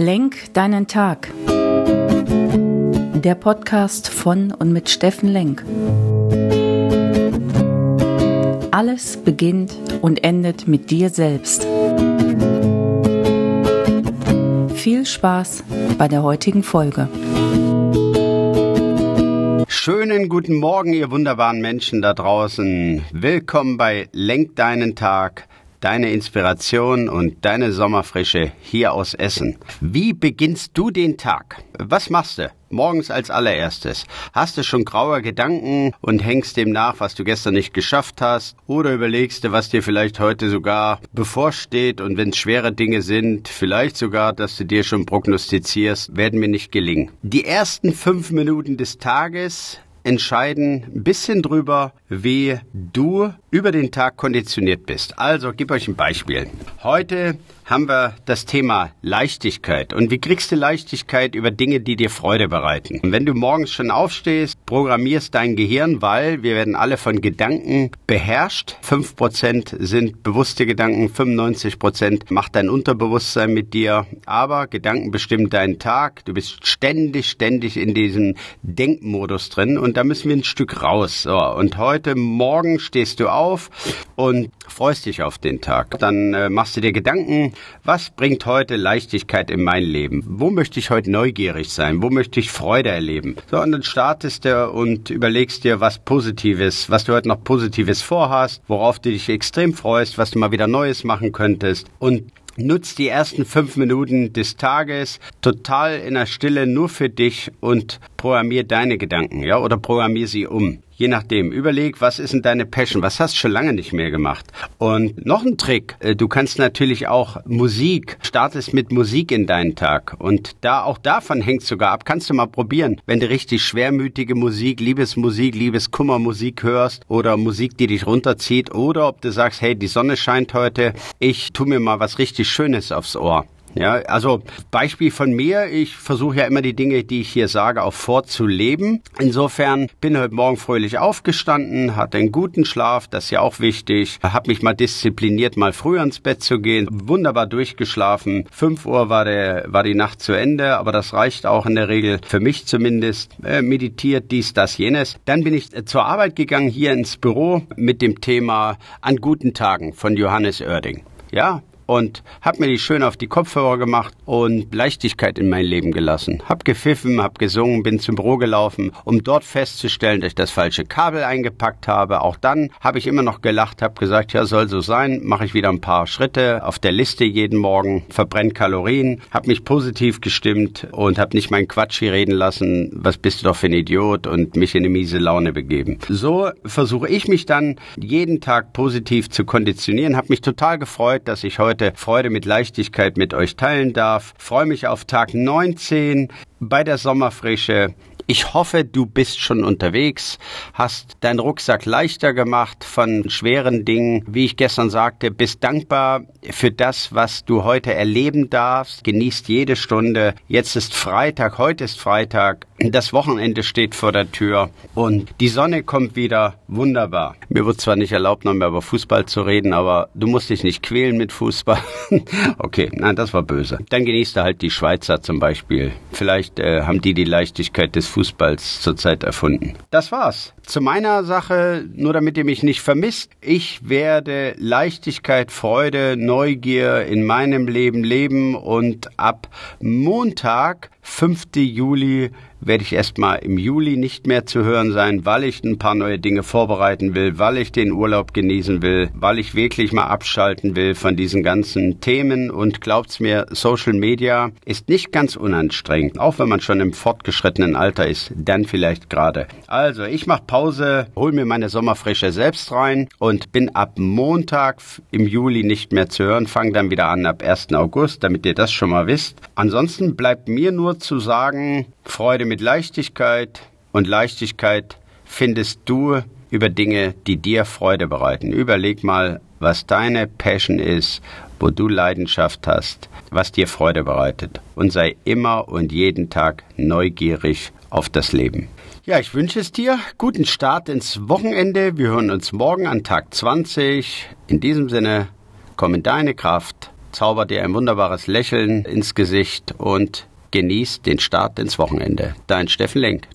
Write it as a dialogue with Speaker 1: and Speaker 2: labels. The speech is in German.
Speaker 1: Lenk deinen Tag. Der Podcast von und mit Steffen Lenk. Alles beginnt und endet mit dir selbst. Viel Spaß bei der heutigen Folge.
Speaker 2: Schönen guten Morgen, ihr wunderbaren Menschen da draußen. Willkommen bei Lenk deinen Tag deine Inspiration und deine Sommerfrische hier aus Essen. Wie beginnst du den Tag? Was machst du? Morgens als allererstes. Hast du schon graue Gedanken und hängst dem nach, was du gestern nicht geschafft hast? Oder überlegst du, was dir vielleicht heute sogar bevorsteht und wenn es schwere Dinge sind, vielleicht sogar, dass du dir schon prognostizierst, werden mir nicht gelingen. Die ersten fünf Minuten des Tages entscheiden ein bisschen drüber, wie du über den Tag konditioniert bist. Also, gib euch ein Beispiel. Heute haben wir das Thema Leichtigkeit. Und wie kriegst du Leichtigkeit über Dinge, die dir Freude bereiten? Und wenn du morgens schon aufstehst, programmierst dein Gehirn, weil wir werden alle von Gedanken beherrscht. Fünf Prozent sind bewusste Gedanken, 95 Prozent macht dein Unterbewusstsein mit dir. Aber Gedanken bestimmen deinen Tag. Du bist ständig, ständig in diesem Denkmodus drin. Und da müssen wir ein Stück raus. So, und heute Morgen stehst du auf und freust dich auf den Tag. Dann äh, machst du dir Gedanken, was bringt heute Leichtigkeit in mein Leben? Wo möchte ich heute neugierig sein? Wo möchte ich Freude erleben? So, und dann startest du und überlegst dir was Positives, was du heute noch Positives vorhast, worauf du dich extrem freust, was du mal wieder Neues machen könntest. Und Nutz die ersten fünf Minuten des Tages total in der Stille nur für dich und programmier deine Gedanken, ja, oder programmier sie um. Je nachdem. Überleg, was ist denn deine Passion? Was hast du schon lange nicht mehr gemacht? Und noch ein Trick. Äh, du kannst natürlich auch Musik, startest mit Musik in deinen Tag. Und da, auch davon hängt sogar ab. Kannst du mal probieren. Wenn du richtig schwermütige Musik, Liebesmusik, Liebeskummermusik hörst oder Musik, die dich runterzieht oder ob du sagst, hey, die Sonne scheint heute. Ich tu mir mal was richtig Schönes aufs Ohr. Ja, also Beispiel von mir, ich versuche ja immer die Dinge, die ich hier sage, auch vorzuleben. Insofern bin heute Morgen fröhlich aufgestanden, hatte einen guten Schlaf, das ist ja auch wichtig, habe mich mal diszipliniert, mal früher ins Bett zu gehen, wunderbar durchgeschlafen. 5 Uhr war, der, war die Nacht zu Ende, aber das reicht auch in der Regel, für mich zumindest, äh, meditiert, dies, das, jenes. Dann bin ich zur Arbeit gegangen, hier ins Büro mit dem Thema An guten Tagen von Johannes Oerding. Ja, und hab mir die schön auf die Kopfhörer gemacht und Leichtigkeit in mein Leben gelassen. Hab gepfiffen, hab gesungen, bin zum Büro gelaufen, um dort festzustellen, dass ich das falsche Kabel eingepackt habe. Auch dann habe ich immer noch gelacht, hab gesagt, ja, soll so sein. Mache ich wieder ein paar Schritte auf der Liste jeden Morgen, verbrennt Kalorien, hab mich positiv gestimmt und hab nicht meinen Quatsch hier reden lassen, was bist du doch für ein Idiot und mich in eine miese Laune begeben. So versuche ich mich dann jeden Tag positiv zu konditionieren. Hab mich total gefreut, dass ich heute heute Freude mit Leichtigkeit mit euch teilen darf. Freue mich auf Tag 19 bei der Sommerfrische. Ich hoffe, du bist schon unterwegs, hast deinen Rucksack leichter gemacht von schweren Dingen. Wie ich gestern sagte, bist dankbar für das, was du heute erleben darfst. Genießt jede Stunde. Jetzt ist Freitag, heute ist Freitag. Das Wochenende steht vor der Tür und die Sonne kommt wieder. Wunderbar. Mir wird zwar nicht erlaubt, noch mehr über Fußball zu reden, aber du musst dich nicht quälen mit Fußball. okay, nein, das war böse. Dann genießt du halt die Schweizer zum Beispiel. Vielleicht äh, haben die die Leichtigkeit des Fußballs zurzeit erfunden. Das war's. Zu meiner Sache, nur damit ihr mich nicht vermisst. Ich werde Leichtigkeit, Freude, Neugier in meinem Leben leben und ab Montag 5. Juli werde ich erstmal im Juli nicht mehr zu hören sein, weil ich ein paar neue Dinge vorbereiten will, weil ich den Urlaub genießen will, weil ich wirklich mal abschalten will von diesen ganzen Themen und glaubt's mir, Social Media ist nicht ganz unanstrengend, auch wenn man schon im fortgeschrittenen Alter ist, dann vielleicht gerade. Also, ich mache Pause, hol mir meine Sommerfrische selbst rein und bin ab Montag im Juli nicht mehr zu hören, fange dann wieder an ab 1. August, damit ihr das schon mal wisst. Ansonsten bleibt mir nur zu sagen, Freude mit Leichtigkeit und Leichtigkeit findest du über Dinge, die dir Freude bereiten. Überleg mal, was deine Passion ist, wo du Leidenschaft hast, was dir Freude bereitet und sei immer und jeden Tag neugierig auf das Leben. Ja, ich wünsche es dir. Guten Start ins Wochenende. Wir hören uns morgen an Tag 20. In diesem Sinne, komm in deine Kraft, zaubert dir ein wunderbares Lächeln ins Gesicht und genießt den Start ins Wochenende. Dein Steffen Lenk.